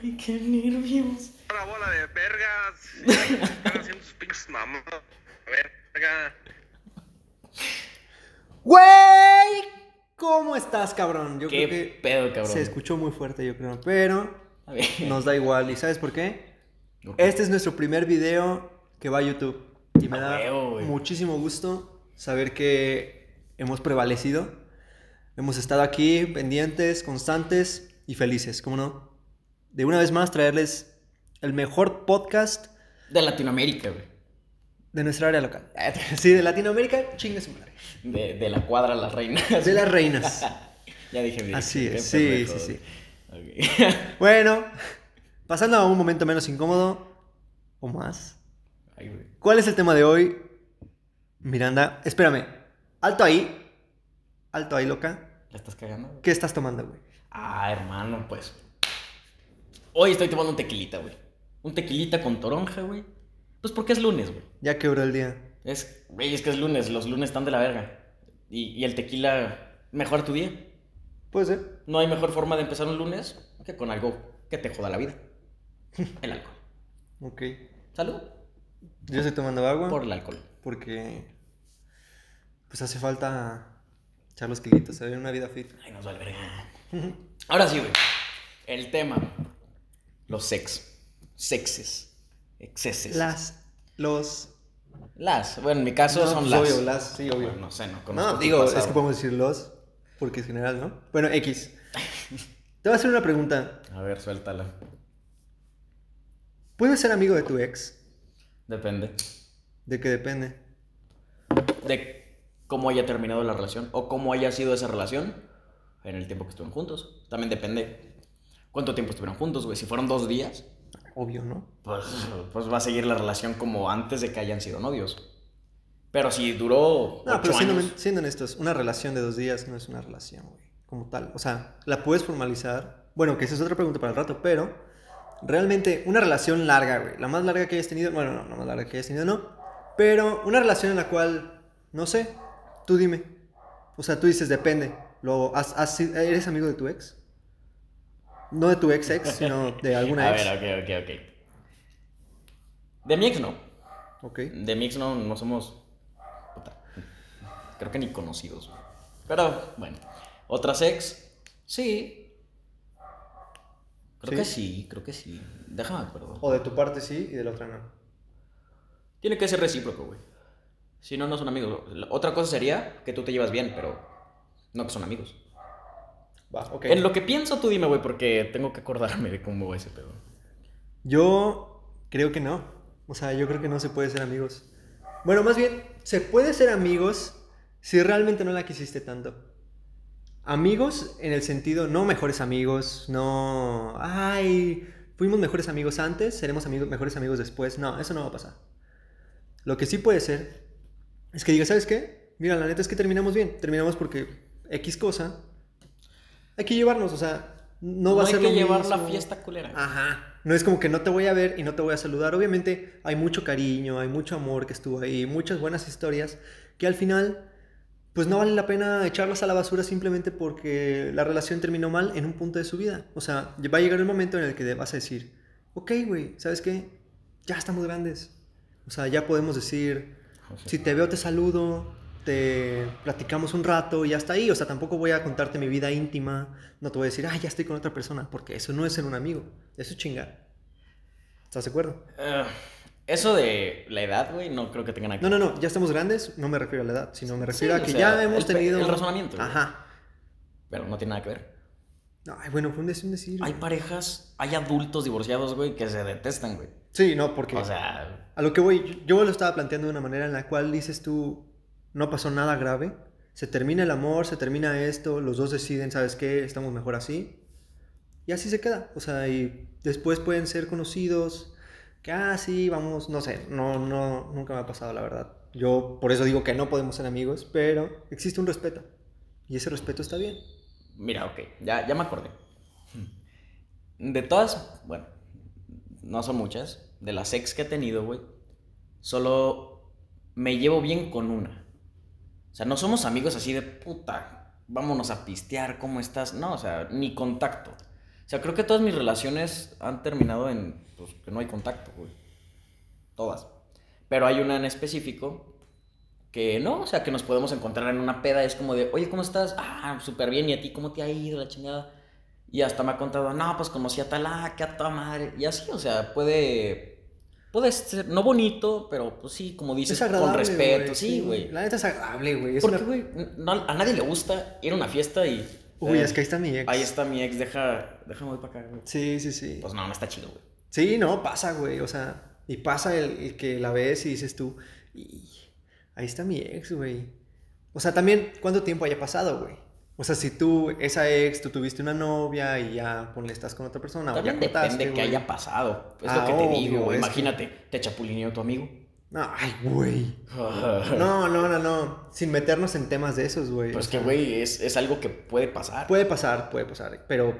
Ay, qué nervios. Una bola de vergas. Están haciendo sus pinches mamás. Verga. ¡Güey! ¿Cómo estás, cabrón? Yo Qué creo que pedo, cabrón. se escuchó muy fuerte, yo creo. Pero A ver. nos da igual. ¿Y sabes por qué? Este es nuestro primer video que va a YouTube. Y me A da huevo, güey. muchísimo gusto saber que hemos prevalecido. Hemos estado aquí pendientes, constantes y felices, ¿cómo no? De una vez más traerles el mejor podcast De Latinoamérica, güey. de nuestra área local. Sí, de Latinoamérica, chingue su madre. De, de la cuadra Las Reinas. De las reinas. ya dije bien. Así es, sí, sí, sí. Bueno, pasando a un momento menos incómodo o más. Ay, güey. ¿Cuál es el tema de hoy? Miranda, espérame. Alto ahí. Alto ahí, loca. ¿La estás cagando? güey? ¿Qué estás tomando, güey? Ah, hermano, pues. Hoy estoy tomando un tequilita, güey. Un tequilita con toronja, güey. Pues porque es lunes, güey. Ya quebró el día. Es, güey, es que es lunes. Los lunes están de la verga. Y, y el tequila mejora tu día. Puede ser. No hay mejor forma de empezar un lunes que con algo que te joda la vida. El alcohol. Ok. Salud Yo estoy tomando agua por el alcohol. porque pues hace falta echar los kilitos, se ve una vida fit. Ay, nos vale verga. Ahora sí, güey. El tema. Los sex. Sexes. Exceses. Las, los... Las. Bueno, en mi caso No, son las. obvio, las, sí, obvio. Bueno, no sé, no conozco No, digo, es que podemos decir los porque es general, ¿no? Bueno, X. Te voy a hacer una pregunta. A ver, suéltala. ¿Puedes ser amigo de tu ex? Depende. ¿De qué depende? De cómo haya terminado la relación o cómo haya sido esa relación en el tiempo que estuvieron juntos. También depende cuánto tiempo estuvieron juntos, güey. Si fueron dos días, Obvio, ¿no? pues, pues va a seguir la relación como antes de que hayan sido novios. Pero si duró No, ocho pero siendo, años, siendo honestos, una relación de dos días no es una relación, güey, como tal. O sea, la puedes formalizar. Bueno, que esa es otra pregunta para el rato, pero realmente una relación larga, güey, la más larga que hayas tenido, bueno, no, la más larga que hayas tenido, no, pero una relación en la cual, no sé, tú dime. O sea, tú dices, depende. Lo, has- has ¿Eres amigo de tu ex? No de tu ex ex, sino de alguna A ex. ver, ok, ok, ok. De mi ex no. Ok. De mi ex no, no somos. puta, creo que ni conocidos. Pero bueno. Otras ex, sí. Creo ¿Sí? que sí, creo que sí. Déjame acuerdo. O de tu parte sí y de la otra no. Tiene que ser recíproco, güey. Si no, no son amigos. Otra cosa sería que tú te llevas bien, pero no que son amigos. Va, ok. En lo que pienso, tú dime, güey, porque tengo que acordarme de cómo va ese pedo. Yo creo que no. O sea, yo creo que no se puede ser amigos. Bueno, más bien, se puede ser amigos si realmente no la quisiste tanto. Amigos en el sentido, no mejores amigos, no, ay, fuimos mejores amigos antes, seremos amigos, mejores amigos después. No, eso no va a pasar. Lo que sí puede ser es que digas, ¿sabes qué? Mira, la neta es que terminamos bien. Terminamos porque X cosa. Hay que llevarnos, o sea, no, va a hay ser que lo llevar la fiesta culera. Ajá. No es como que no te voy a ver y no te voy a saludar. Obviamente hay mucho cariño, hay mucho amor que estuvo ahí, muchas buenas historias que al final pues no vale la pena echarlas a la basura simplemente porque la relación terminó mal en un punto de su vida. O sea, va a llegar el momento en el que vas a decir, ok, güey, ¿sabes qué? Ya estamos grandes. O sea, ya podemos decir, si te veo te saludo, te platicamos un rato y hasta ahí. O sea, tampoco voy a contarte mi vida íntima. No te voy a decir, ah, ya estoy con otra persona, porque eso no es ser un amigo. Eso es chingar. ¿Estás de acuerdo? eh, eso de la edad, güey, no creo que tenga nada que No, no, no, ya estamos grandes, no me refiero a la edad, sino me refiero Sí, a que sea, ya hemos el tenido... el razonamiento, güey. Ajá. Pero no tiene nada que ver. Ay, bueno, fue un decir, decir. Hay parejas, hay adultos divorciados, güey, que se detestan, güey. Sí, no, porque... O sea, A lo que voy, yo lo estaba planteando de una manera en la cual dices tú, no pasó nada grave, se termina el amor, se termina esto, los dos deciden, ¿sabes qué? Estamos mejor así. Y así se queda. O sea, y después pueden ser conocidos, que, ah, vamos, no sé, no, no, nunca me ha pasado, la verdad. Yo por eso digo que no podemos ser amigos, pero existe un respeto. Y ese respeto está bien. mira, ok, ya, ya me acordé. De todas, bueno, no son muchas, de las ex que he tenido, güey, solo me llevo bien con una. O sea, no somos amigos así de puta, vámonos a pistear, ¿cómo estás? No, o sea, ni contacto. O sea, creo que todas mis relaciones han terminado en pues, que no hay contacto, güey. Todas. Pero hay una en específico que no, o sea, que nos podemos encontrar en una peda. Es como de, oye, ¿cómo estás? Ah, súper bien. ¿Y a ti cómo te ha ido la chingada? Y hasta me ha contado, no, pues conocí a Talá, que a toda madre. Y así, o sea, puede. Puede ser, no bonito, pero pues sí, como dices, con respeto. sí, güey. La neta es agradable, güey. Porque, una- güey, no- a nadie le gusta ir a una fiesta y. Uy, eh, es que ahí está mi ex. Ahí está mi ex, deja, déjame voy para acá, güey. Sí, sí, sí. Pues no, no está chido, güey. Sí, no, pasa, güey. O sea, y pasa el, el que la ves y dices tú, y ahí está mi ex, güey. O sea, también, ¿cuánto tiempo haya pasado, güey? O sea, si tú, esa ex, tú tuviste una novia y ya, ponle, estás con otra persona, o También ya depende cortaste, que güey. haya pasado. Es Ah, lo que te obvio, digo, que- Imagínate, te chapulineó tu amigo. No, ay, güey. No, no, no, no. Sin meternos en temas de esos, güey. Pues O que, güey, es, es algo que puede pasar. Puede pasar, puede pasar. Pero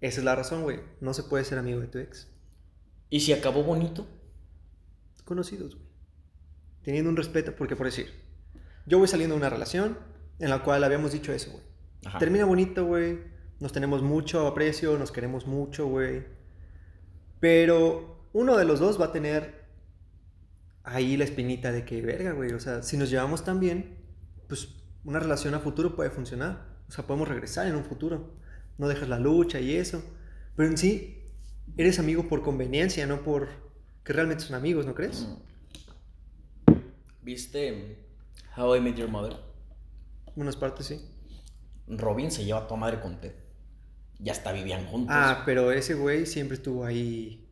esa es la razón, güey. No se puede ser amigo de tu ex. ¿Y si acabó bonito? conocidos, güey. Teniendo un respeto, porque por decir, yo voy saliendo de una relación en la cual habíamos dicho eso, güey. Ajá. Termina bonito, güey. Nos tenemos mucho aprecio, nos queremos mucho, güey. Pero uno de los dos va a tener ahí la espinita de que, verga, güey. O sea, si nos llevamos tan bien, pues una relación a futuro puede funcionar. O sea, podemos regresar en un futuro. No dejas la lucha y eso. Pero en sí, eres amigo por conveniencia, no por que realmente son amigos, ¿no crees? Mm. ¿Viste How I Met Your Mother? Unas partes sí. Robin se lleva a tu madre con Ted. Ya hasta vivían juntos. Ah, pero ese güey siempre estuvo ahí.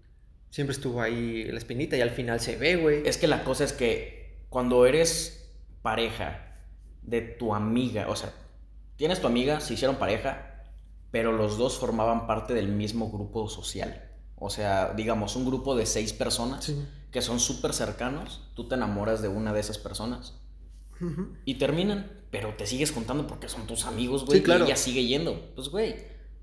Siempre estuvo ahí la espinita y al final se ve, güey. Es que la cosa es que cuando eres pareja de tu amiga, o sea, tienes tu amiga, se hicieron pareja, pero los dos formaban parte del mismo grupo social. O sea, digamos, un grupo de seis personas Sí. que son súper cercanos, tú te enamoras de una de esas personas Y terminan, pero te sigues contando porque son tus amigos, güey, Sí, claro. y ella sigue yendo. Pues, güey.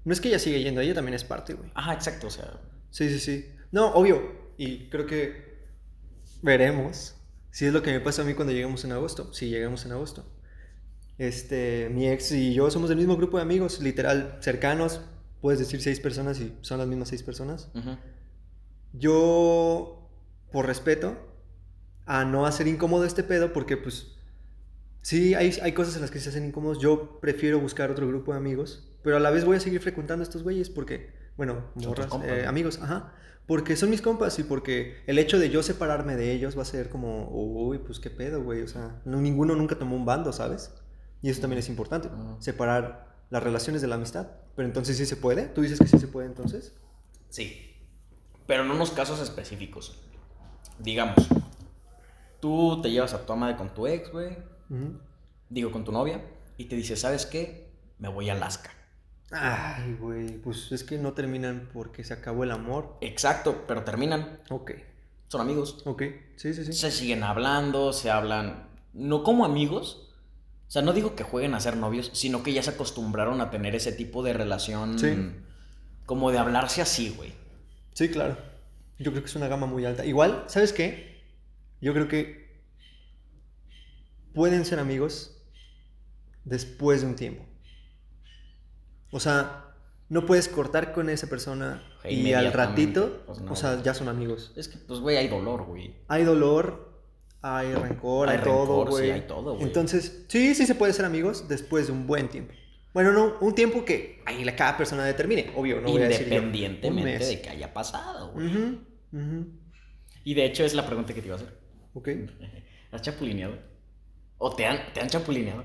No es que ella sigue yendo, ella también es parte, güey. Ajá, exacto, o sea, Sí, sí, sí. No, obvio. Y creo que veremos si es lo que me pasa a mí cuando lleguemos en agosto. Si llegamos en agosto. Este, mi ex y yo somos del mismo grupo de amigos, literal, cercanos. Puedes decir seis personas y son las mismas seis personas. Yo, por respeto, a no hacer incómodo este pedo, porque pues sí, hay, hay cosas en las que se hacen incómodos. Yo prefiero buscar otro grupo de amigos, pero a la vez voy a seguir frecuentando a estos güeyes porque, bueno, morras, compas, eh, amigos, ajá. Porque son mis compas y porque el hecho de yo separarme de ellos va a ser como, uy, pues qué pedo, güey. O sea, no, ninguno nunca tomó un bando, ¿sabes? Y eso también es importante, Ujú. separar las relaciones de la amistad. Pero entonces sí se puede. ¿Tú dices que sí se puede entonces? Sí. Pero en unos casos específicos. Digamos, tú te llevas a tu madre con tu ex, güey. Digo, con tu novia. Y te dice, ¿sabes qué? Me voy a Alaska. Ay, güey, pues es que no terminan porque se acabó el amor. Exacto, pero terminan. Ok, Son amigos. ok, sí, sí, sí. Se siguen hablando, se hablan. No como amigos. O sea, no digo que jueguen a ser novios, sino que ya se acostumbraron a tener ese tipo de relación. Sí. Como de hablarse así, güey. Sí, claro. Yo creo que es una gama muy alta. Igual, ¿sabes qué? Yo creo que pueden ser amigos después de un tiempo. O sea, no puedes cortar con esa persona E y al ratito, pues no, o sea, ya son amigos. Es que, pues, güey, hay dolor, güey. Hay dolor, hay rencor, hay, Hay todo, rencor, sí, güey. hay todo, güey. Entonces, sí, sí se puede ser amigos después de un buen tiempo. Bueno, no, un tiempo que ahí la cada persona determine, obvio, no voy a decir Independientemente de que haya pasado, güey. Ujú, ujú. Y de hecho es la pregunta que te iba a hacer. Ok. ¿Has chapulineado? ¿O te han, te han chapulineado?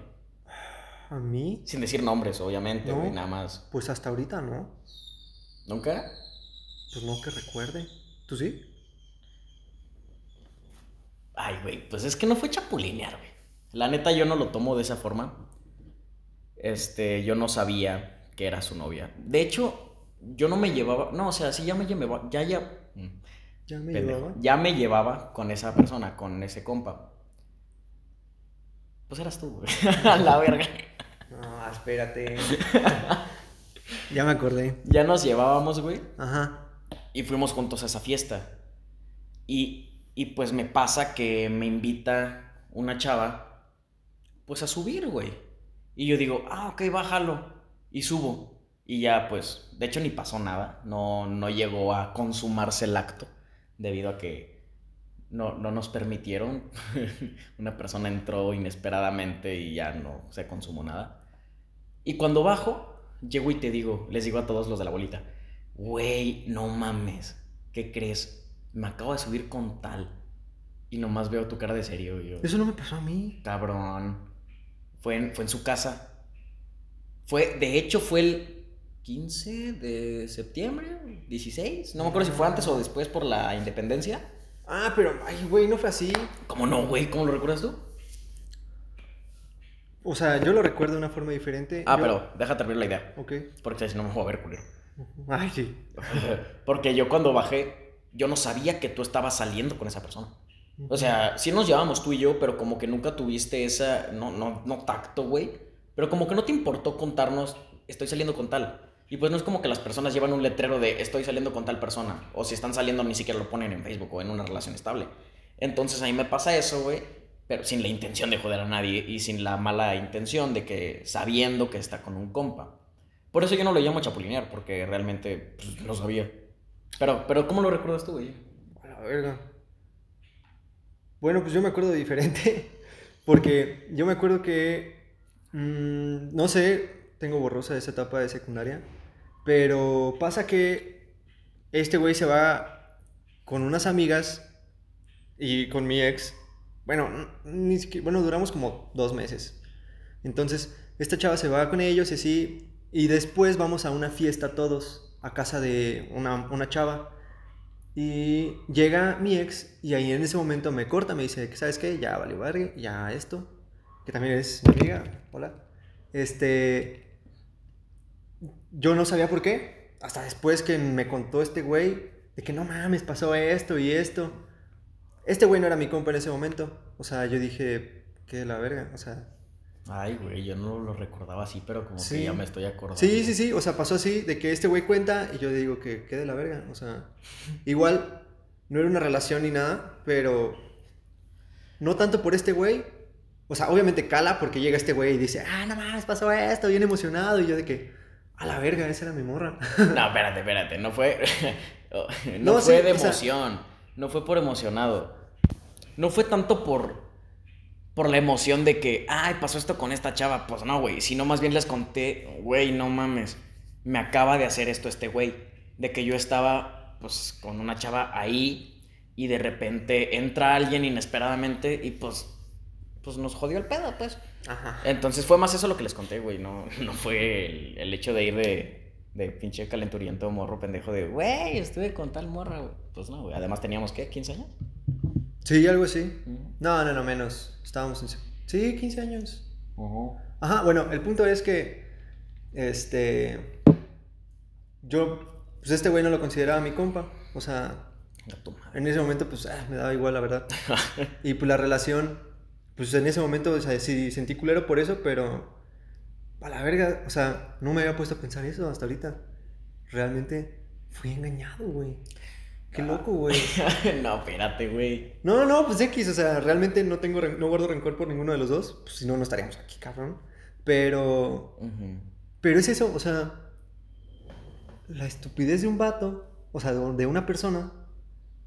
A mí, Sin decir nombres, obviamente, No. güey, nada más. pues hasta ahorita no. ¿Nunca? Pues no que recuerde. ¿Tú sí? Ay, güey, pues es que no fue chapulinear, güey. La neta yo no lo tomo de esa forma. Este, yo no sabía que era su novia. De hecho, yo no me llevaba, no, o sea, sí ya me llevaba, ya ya mm, Ya me pendejo. llevaba. Ya me llevaba con esa persona, con ese compa. Pues eras tú, güey. A la verga. No, espérate. ya me acordé. Ya nos llevábamos, güey. Ajá. Y fuimos juntos a esa fiesta. Y, y pues me pasa que me invita una chava, pues a subir, güey. Y yo digo, ah, ok, bájalo. Y subo. Y ya, pues, de hecho ni pasó nada. No, no llegó a consumarse el acto debido a que no, no nos permitieron. Una persona entró inesperadamente y ya no se consumó nada. Y cuando bajo, llego y te digo, les digo a todos los de la bolita, güey, no mames, ¿qué crees? Me acabo de subir con tal. Y nomás veo tu cara de serio. yo, Eso no me pasó a mí. Cabrón. Fue en, fue en su casa. Fue, de hecho, fue el 15 de septiembre, 16. No me acuerdo si fue antes o después por la independencia. Ah, pero, ay, güey, no fue así. ¿Cómo no, güey? ¿Cómo lo recuerdas tú? O sea, yo lo recuerdo de una forma diferente. Ah, Yo- pero déjate abrir la idea. Ok. Porque si no me voy a ver culero. Ay, sí. Porque yo cuando bajé, yo no sabía que tú estabas saliendo con esa persona. O sea, sí nos llevábamos tú y yo, pero como que nunca tuviste esa, no, no, no tacto, güey. Pero como que no te importó contarnos, estoy saliendo con tal. Y pues no es como que las personas llevan un letrero de estoy saliendo con tal persona. O si están saliendo ni siquiera lo ponen en Facebook o en una relación estable. Entonces a mí me pasa eso, güey. Pero sin la intención de joder a nadie y sin la mala intención de que sabiendo que está con un compa. Por eso yo no lo llamo chapulinear, porque realmente pues, no sabía. Pero, pero ¿cómo lo recuerdas tú, güey? A la verga. Bueno, pues yo me acuerdo diferente. Porque yo me acuerdo que. mm, no sé, tengo borrosa esa etapa de secundaria. Pero pasa que este güey se va con unas amigas y con mi ex. Bueno, ni siquiera, bueno, duramos como dos meses. Entonces, esta chava se va con ellos y así. Y después vamos a una fiesta todos, a casa de una, una chava. Y llega mi ex y ahí en ese momento me corta, me dice, ¿sabes qué? Ya valió verga, ya esto, que también es mi amiga, hola. Este, yo no sabía por qué, hasta después que me contó este güey, de que no mames, pasó esto y esto. Este güey no era mi compa en ese momento, o sea, yo dije, qué de la verga, o sea, Ay, güey, yo no lo recordaba así, pero como Sí. que ya me estoy acordando. Sí, sí, sí, o sea, pasó así, de que este güey cuenta y yo digo que quede la verga, o sea, igual no era una relación ni nada, pero no tanto por este güey, o sea, obviamente cala porque llega este güey y dice, ah, no mames, pasó esto, bien emocionado, y yo de que, a la verga, esa era mi morra. No, espérate, espérate, no fue. no, No, fue sí, de emoción. No fue por emocionado. No fue tanto por. Por la emoción de que, ay, pasó esto con esta chava. Pues no, güey. Sino más bien les conté, güey, no mames. Me acaba de hacer esto este güey. De que yo estaba, pues, con una chava ahí. Y de repente entra alguien inesperadamente. Y pues. Pues nos jodió el pedo, pues. Ajá. Entonces fue más eso lo que les conté, güey. No, no fue el, el hecho de ir de, de pinche calenturiento morro pendejo de, güey, estuve con tal morra, güey. Pues no, güey. Además teníamos, ¿qué? ¿15 años? Sí, algo así. No, no, no, menos, estábamos en... Sí, 15 años. Ujú. Ajá, bueno, el punto es que, este, yo, pues este güey no lo consideraba mi compa, o sea, en ese momento, pues, ah, me daba igual, la verdad. Y pues la relación, pues en ese momento, o sea, sí sentí culero por eso, pero, a la verga, o sea, no me había puesto a pensar eso hasta ahorita. Realmente fui engañado, güey. Qué loco, güey. no, espérate, güey. No, no, pues X, o sea, realmente no tengo, no guardo rencor por ninguno de los dos, pues si no, no estaríamos aquí, cabrón. Pero, pero es eso, o sea, la estupidez de un vato, o sea, de una persona,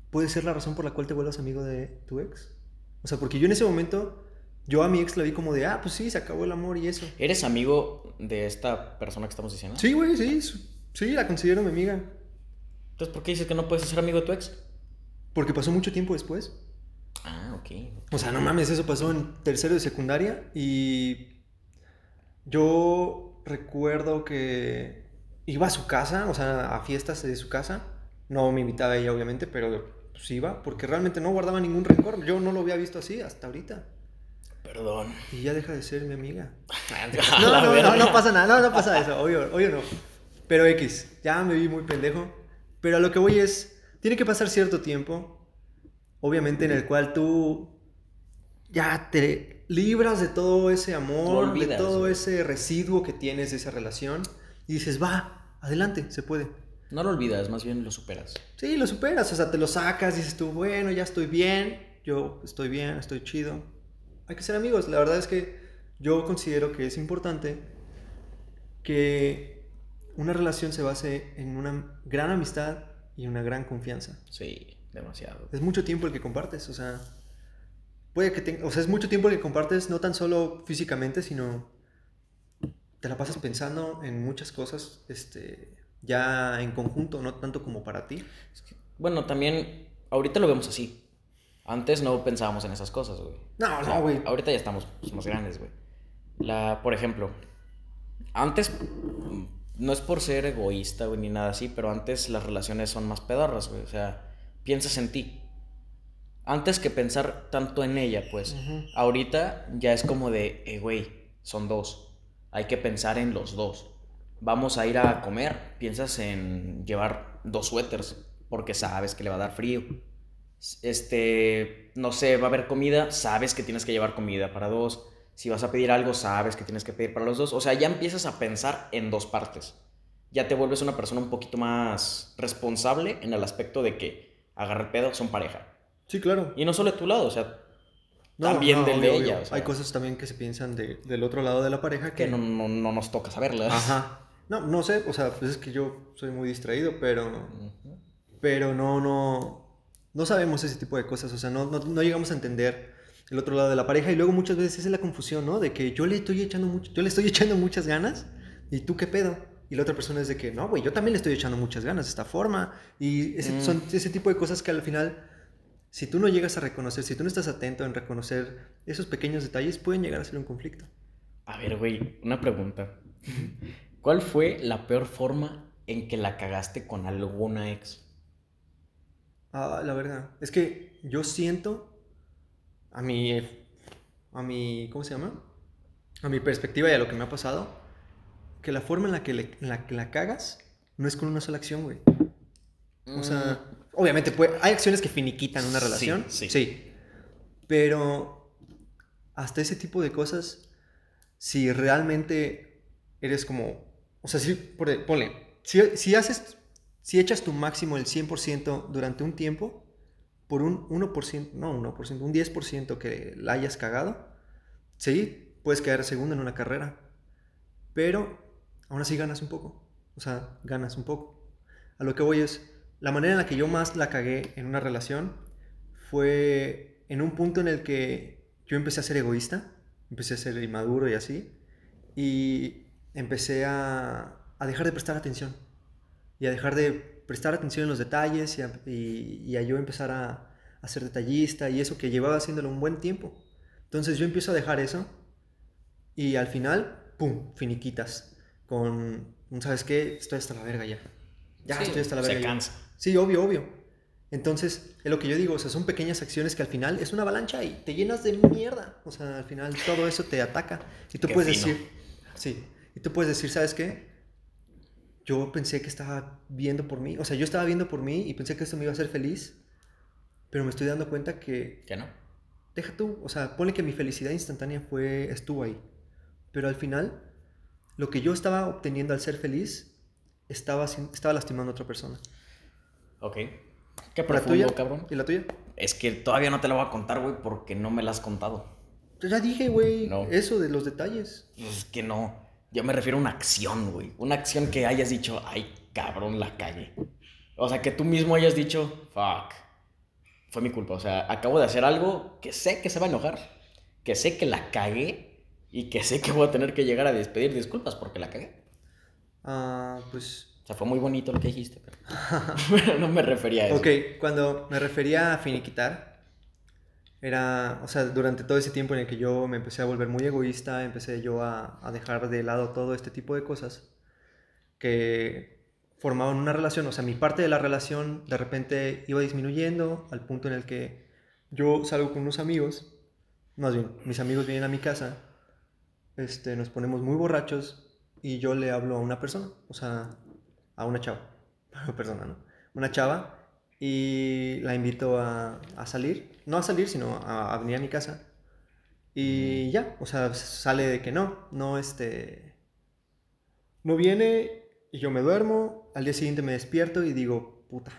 puede ser la razón por la cual te vuelvas amigo de tu ex. O sea, porque yo en ese momento, yo a mi ex la vi como de, ah, pues sí, se acabó el amor y eso. ¿Eres amigo de esta persona que estamos diciendo? Sí, güey, sí, sí, la considero mi amiga. Entonces, ¿por qué dices que no puedes ser amigo de tu ex? Porque pasó mucho tiempo después. Ah, ok. O sea, no mames, eso pasó en tercero de secundaria y yo recuerdo que iba a su casa, o sea, a fiestas de su casa. No me invitaba ella, obviamente, pero pues iba, porque realmente no guardaba ningún rencor. Yo no lo había visto así hasta ahorita. Perdón. Y ya deja de ser mi amiga. No, no, no, no pasa nada, no, no pasa eso, obvio, obvio no. Pero X, ya me vi muy pendejo. Pero a lo que voy es, tiene que pasar cierto tiempo, obviamente en el cual tú ya te libras de todo ese amor, de todo ese residuo que tienes de esa relación y dices, va, adelante, se puede. No lo olvidas, más bien lo superas. Sí, lo superas, o sea, te lo sacas, dices tú, bueno, ya estoy bien, yo estoy bien, estoy chido. Hay que ser amigos, la verdad es que yo considero que es importante que una relación se base en una gran amistad y una gran confianza. Sí, demasiado. Es mucho tiempo el que compartes, o sea, puede que tenga, o sea, es mucho tiempo el que compartes no tan solo físicamente, sino te la pasas pensando en muchas cosas, este, ya en conjunto, no tanto como para ti. Bueno, también, ahorita lo vemos así. Antes no pensábamos en esas cosas, güey. No, no, güey. Ahorita ya estamos pues, más grandes, güey. La, por ejemplo, antes, no es por ser egoísta, güey, ni nada así, pero antes las relaciones son más pedorras, güey. O sea, piensas en ti. Antes que pensar tanto en ella, pues. Ujú. Ahorita ya es como de, eh, güey, son dos. Hay que pensar en los dos. Vamos a ir a comer, piensas en llevar dos suéteres, porque sabes que le va a dar frío. Este, no sé, va a haber comida, sabes que tienes que llevar comida para dos. Si vas a pedir algo, sabes que tienes que pedir para los dos. O sea, ya empiezas a pensar en dos partes. Ya te vuelves una persona un poquito más responsable en el aspecto de que agarrar pedo son pareja. Sí, claro. Y no solo de tu lado, o sea, No, también no, del de ella. obvio. o sea, Hay cosas también que se piensan de- del otro lado de la pareja que, que no, no, no nos toca saberlas. Ajá. No, no sé, o sea, pues es que yo soy muy distraído, pero, pero no, no, no sabemos ese tipo de cosas, o sea, no, no, no llegamos a entender el otro lado de la pareja y luego muchas veces es la confusión, ¿no? De que yo le estoy echando mucho, yo le estoy echando muchas ganas y tú qué pedo. Y la otra persona es de que, no, güey, yo también le estoy echando muchas ganas de esta forma. Y ese, Mm. son ese tipo de cosas que al final, si tú no llegas a reconocer, si tú no estás atento en reconocer esos pequeños detalles, pueden llegar a ser un conflicto. A ver, güey, una pregunta. ¿Cuál fue la peor forma en que la cagaste con alguna ex? Ah, la verdad. Es que yo siento a mi. a mi. ¿Cómo se llama? A mi perspectiva y a lo que me ha pasado. Que la forma en la que, le- en la, que la cagas no es con una sola acción, güey. O sea, obviamente puede- hay acciones que finiquitan una Mm. Sí, relación. sí. Pero hasta ese tipo de cosas, si realmente eres como. O sea, si, por- ponle, si, si haces. Si echas tu máximo el 100% durante un tiempo, por un 1%, no 1%, un 10% que la hayas cagado, sí, puedes quedar segundo en una carrera. Pero aún así ganas un poco. O sea, ganas un poco. A lo que voy es, la manera en la que yo más la cagué en una relación fue en un punto en el que yo empecé a ser egoísta, empecé a ser inmaduro y así, y empecé a, a dejar de prestar atención y a dejar de prestar atención en los detalles y a, y- y a yo empezar a, a ser detallista y eso que llevaba haciéndolo un buen tiempo. Entonces yo empiezo a dejar eso y al final, ¡pum!, finiquitas con, ¿sabes qué? Estoy hasta la verga ya. Ya Sí, estoy hasta la verga. Se ya". cansa. Sí, obvio, obvio. Entonces, es lo que yo digo, o sea, son pequeñas acciones que al final es una avalancha y te llenas de mierda. O sea, al final todo eso te ataca. Y tú Qué puedes fino. decir, sí, y tú puedes decir, ¿sabes qué? Yo pensé que estaba viendo por mí, o sea, yo estaba viendo por mí y pensé que esto me iba a hacer feliz, pero me estoy dando cuenta que, ¿Qué no? deja tú, o sea, pone que mi felicidad instantánea fue, estuvo ahí, pero al final, lo que yo estaba obteniendo al ser feliz, estaba, sin- estaba lastimando a otra persona. Ok. Qué ¿La profundo, tuya? cabrón. ¿Y la tuya? Es que todavía no te la voy a contar, güey, porque no me la has contado. Ya dije, güey, No. eso de los detalles. Pues es que no. Yo me refiero a una acción, güey. Una acción que hayas dicho, ay, cabrón, la cagué. O sea, que tú mismo hayas dicho, fuck. Fue mi culpa. O sea, acabo de hacer algo que sé que se va a enojar. Que sé que la cagué. Y que sé que voy a tener que llegar a despedir disculpas porque la cagué. Ah, pues... O sea, fue muy bonito lo que dijiste, pero, pero no me refería a eso. Ok, cuando me refería a finiquitar, era, o sea, durante todo ese tiempo en el que yo me empecé a volver muy egoísta, empecé yo a, dejar de lado todo este tipo de cosas que formaban una relación, o sea, mi parte de la relación de repente iba disminuyendo al punto en el que yo salgo con unos amigos, más bien, mis amigos vienen a mi casa, este, nos ponemos muy borrachos y yo le hablo a una persona, o sea, a una chava, persona, ¿no? Una chava y la invito a, a salir, no a salir, sino a, a venir a mi casa. Y ya, o sea, sale de que no, no este... No viene y yo me duermo, al día siguiente me despierto y digo, puta,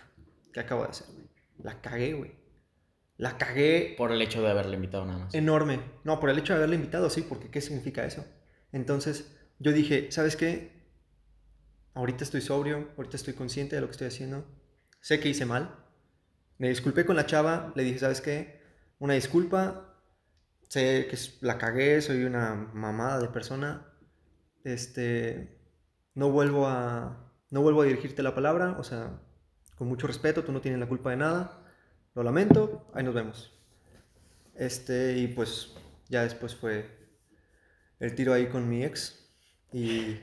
¿qué acabo de hacer, güey? La cagué, güey. La cagué Por el hecho de haberle invitado nada más. enorme. No, por el hecho de haberle invitado, sí, porque ¿qué significa eso? Entonces, yo dije, ¿sabes qué? ahorita estoy sobrio, ahorita estoy consciente de lo que estoy haciendo. Sé que hice mal. Me disculpé con la chava, le dije, ¿sabes qué? Una disculpa. Sé que la cagué, soy una mamada de persona. Este, no vuelvo a no vuelvo a dirigirte la palabra, o sea, con mucho respeto, tú no tienes la culpa de nada. Lo lamento, ahí nos vemos. Este, y pues ya después fue el tiro ahí con mi ex y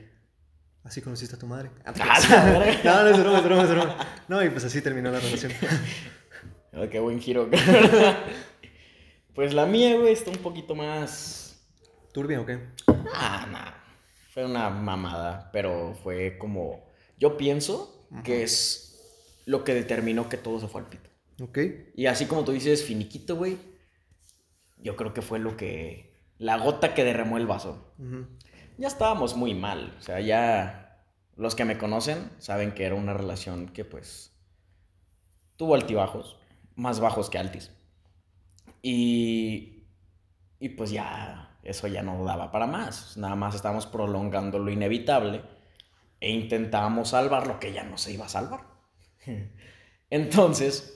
así conociste a tu madre. A la verga. no, no es broma, es broma, es broma. No, y pues así terminó la relación. Oh, qué buen giro. pues la mía, güey, está un poquito más. ¿Turbia o qué? Ah, no. Fue una mamada, pero fue como. Yo pienso que es lo que determinó que todo se fue al pito. Ok. Y así como tú dices, finiquito, güey. Yo creo que fue lo que. La gota que derramó el vaso. Ujú. Ya estábamos muy mal. O sea, ya. Los que me conocen saben que era una relación que, pues. Tuvo altibajos. Más bajos que altis. Y. Y pues ya. Eso ya no daba para más. Nada más estábamos prolongando lo inevitable. E intentábamos salvar lo que ya no se iba a salvar. Entonces.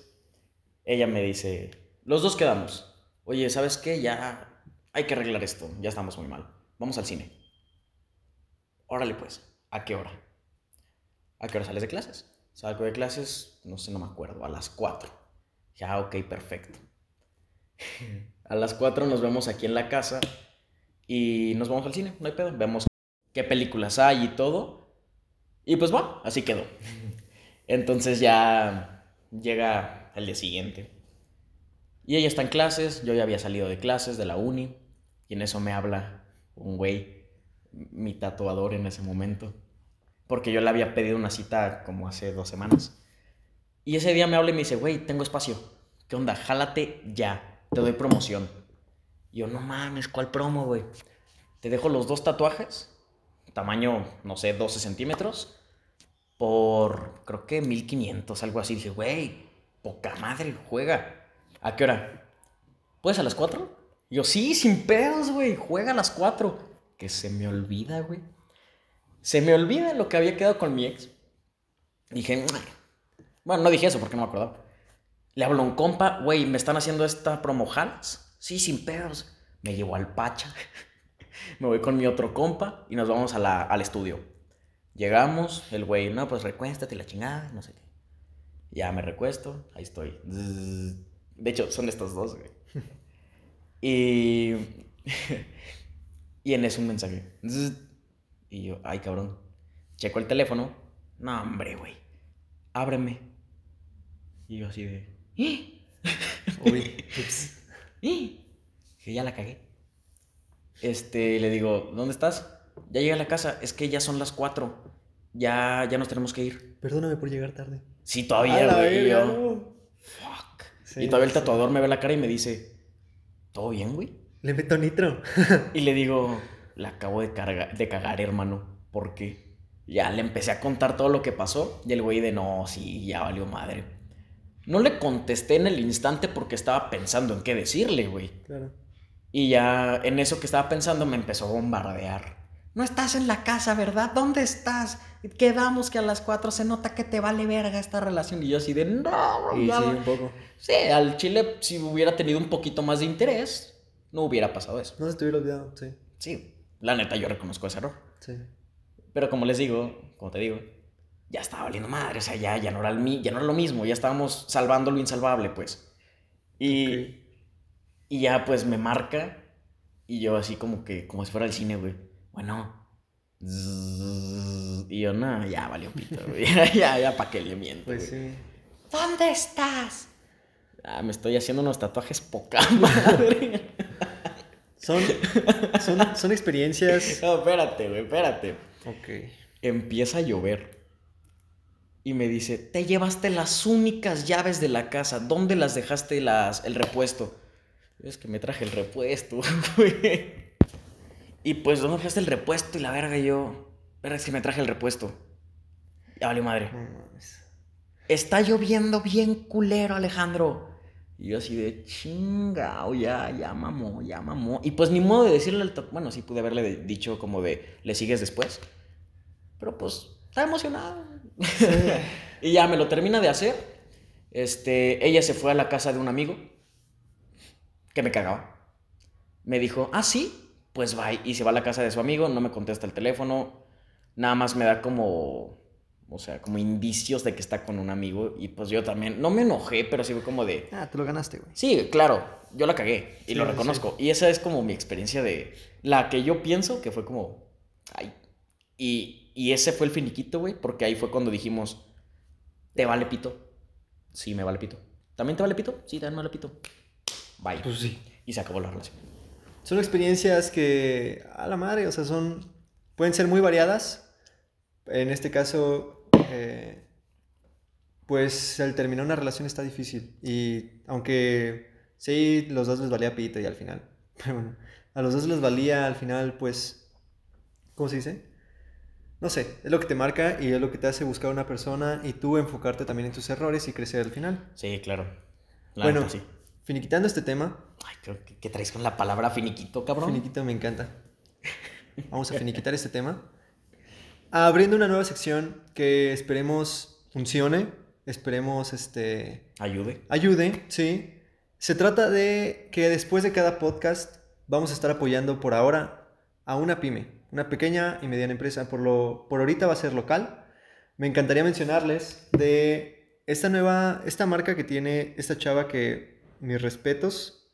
Ella me dice. Los dos quedamos. Oye, ¿sabes qué? Ya. Hay que arreglar esto. Ya estamos muy mal. Vamos al cine. Órale pues, ¿a qué hora? ¿A qué hora sales de clases? Salgo de clases, no sé, no me acuerdo, a las 4. Ya, ok, perfecto. A las 4 nos vemos aquí en la casa y nos vamos al cine, no hay pedo. Vemos qué películas hay y todo. Y pues va, así quedó. Entonces ya llega el día siguiente. Y ella está en clases, yo ya había salido de clases de la uni. Y en eso me habla un güey mi tatuador en ese momento. Porque yo le había pedido una cita como hace dos semanas. Y ese día me habla y me dice, güey, tengo espacio. ¿Qué onda? Jálate ya. Te doy promoción. Y yo, no mames, ¿cuál promo, güey? Te dejo los dos tatuajes. Tamaño, no sé, 12 centímetros. Por, creo que 1500, algo así. dije, güey, poca madre, juega. ¿A qué hora? ¿Puedes a las 4? Y yo, sí, sin pedos, güey. Juega a las 4 que se me olvida, güey. Se me olvida lo que había quedado con mi ex. Dije, "Mua". bueno, no dije eso porque no me acordaba. Le hablo a un compa, güey, me están haciendo esta promo jalas. Sí, sin pedos. Me llevo al Pacha. me voy con mi otro compa y nos vamos a la- al estudio. Llegamos, el güey, no, pues recuéstate la chingada, no sé qué. Ya me recuesto, ahí estoy. De hecho, son estos dos, güey. Y. y en eso un mensaje. Y yo, ay, cabrón. Checo el teléfono. No, hombre, güey. Ábreme. Y yo así de. "¿Eh? Uy, ups. ¿Eh?". Que ya la cagué. Este, le digo, ¿dónde estás? Ya llegué a la casa. Es que ya son las cuatro. Ya, ya nos tenemos que ir. Perdóname por llegar tarde. Sí, todavía, güey. y verga, yo, no. Fuck. Sí, y todavía el sí. tatuador me ve la cara y me dice, ¿todo bien, güey? Le meto nitro. Y le digo, la acabo de, carga- de cagar, hermano. ¿Por qué? Ya le empecé a contar todo lo que pasó. Y el güey de, no, sí, ya valió madre. No le contesté en el instante porque estaba pensando en qué decirle, güey. Claro. Y ya en eso que estaba pensando me empezó a bombardear. No estás en la casa, ¿verdad? ¿Dónde estás? Quedamos que a las 4 se nota que te vale verga esta relación. Y yo así de, no, Y no, sí, no". un poco. Sí, al chile, si hubiera tenido un poquito más de interés, no hubiera pasado eso. No se te hubiera olvidado, sí. Sí, la neta, yo reconozco ese error. Sí. Pero como les digo, como te digo, ya estaba valiendo madre. O sea, ya, ya, no, era el ya no era lo mismo. Ya estábamos salvando lo insalvable, pues. Y, y ya, pues, me marca. Y yo así como que, como si fuera el cine, güey. Bueno. Y yo, no, ya valió pito, güey. ya, ya, pa' que le miento, Pues güey. sí. ¿Dónde estás? Ah, me estoy haciendo unos tatuajes poca madre. Son, son, son experiencias. no, espérate, güey, espérate. Ok. Empieza a llover. Y me dice, te llevaste las únicas llaves de la casa. ¿Dónde las dejaste las, el repuesto? Es que me traje el repuesto, güey. Y pues, ¿dónde dejaste el repuesto? Y la verga, yo, verga, es que me traje el repuesto. Ya valió madre. Está lloviendo bien culero, Alejandro. Y yo así de chingao, ya, ya mamó, ya mamó. Y pues ni modo de decirle al tat- Bueno, sí pude haberle de- dicho como de, ¿le sigues después? Pero pues estaba emocionado. y ya me lo termina de hacer. Este, ella se fue a la casa de un amigo que me cagaba. Me dijo, ah, sí, pues bye. Y se va a la casa de su amigo, no me contesta el teléfono. Nada más me da como, o sea, como indicios de que está con un amigo. Y pues yo también, no me enojé, pero sí fue como de, Ah, te lo ganaste, güey. Sí, claro, yo la cagué y Sí, lo sí. reconozco. Y esa es como mi experiencia de la que yo pienso que fue como, ay. Y, y ese fue el finiquito, güey, porque ahí fue cuando dijimos, ¿te vale pito? Sí, me vale pito. ¿También te vale pito? Sí, también me vale pito. Bye. Pues sí. Y se acabó la relación. Son experiencias que, a la madre, o sea, son, pueden ser muy variadas. En este caso, eh, pues el terminar una relación está difícil. Y aunque sí, los dos les valía pito y al final, pero bueno, a los dos les valía al final, pues, ¿cómo se dice? No sé, es lo que te marca y es lo que te hace buscar una persona y tú enfocarte también en tus errores y crecer al final. Sí, claro. La bueno, sí. finiquitando este tema, Ay, creo que, que traes con la palabra finiquito, cabrón. Finiquito me encanta. Vamos a finiquitar este tema. Abriendo una nueva sección que esperemos funcione, esperemos este Ayude. ayude, sí. Se trata de que después de cada podcast vamos a estar apoyando por ahora a una pyme, una pequeña y mediana empresa. Por lo por ahorita va a ser local. Me encantaría mencionarles de esta nueva esta marca que tiene esta chava que mis respetos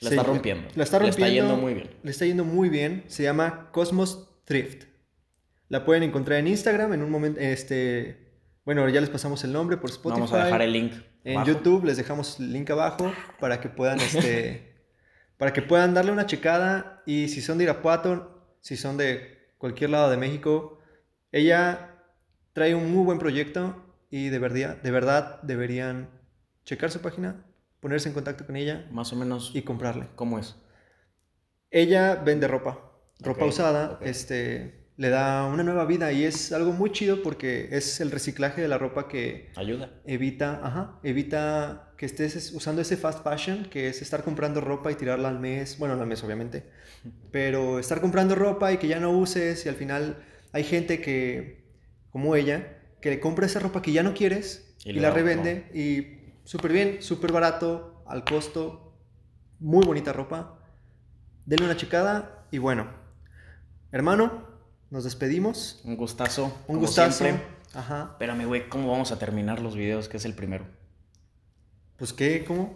La se- está rompiendo. La está Le rompiendo. está yendo muy bien. Le está yendo muy bien. Se llama Cosmos Thrift. La pueden encontrar en Instagram en un momento. Este, bueno, ya les pasamos el nombre por Spotify. Vamos a dejar el link. En abajo. YouTube les dejamos el link abajo para que puedan, este, para que puedan darle una checada. Y si son de Irapuato, si son de cualquier lado de México, ella trae un muy buen proyecto y de verdad, de verdad deberían checar su página, ponerse en contacto con ella Más o menos. y comprarle. ¿Cómo es? Ella vende ropa, ropa usada, este, le da una nueva vida y es algo muy chido porque es el reciclaje de la ropa que Ayuda. evita, ajá, evita que estés es- usando ese fast fashion, que es estar comprando ropa y tirarla al mes, bueno, no al mes obviamente, pero estar comprando ropa y que ya no uses y al final hay gente que, como ella, que le compra esa ropa que ya no quieres Y la revende y súper bien, súper barato, al costo, muy bonita ropa. Denle una checada y bueno, hermano, nos despedimos. Un gustazo. Un como gustazo. siempre. Ajá. Espérame, güey, ¿cómo vamos a terminar los videos? Que es el primero. Pues qué, ¿cómo?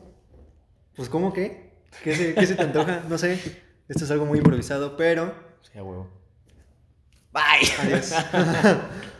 Pues cómo qué? ¿Qué se, qué se te antoja? No sé. Esto es algo muy improvisado, pero Sí, a huevo. Bye. adiós.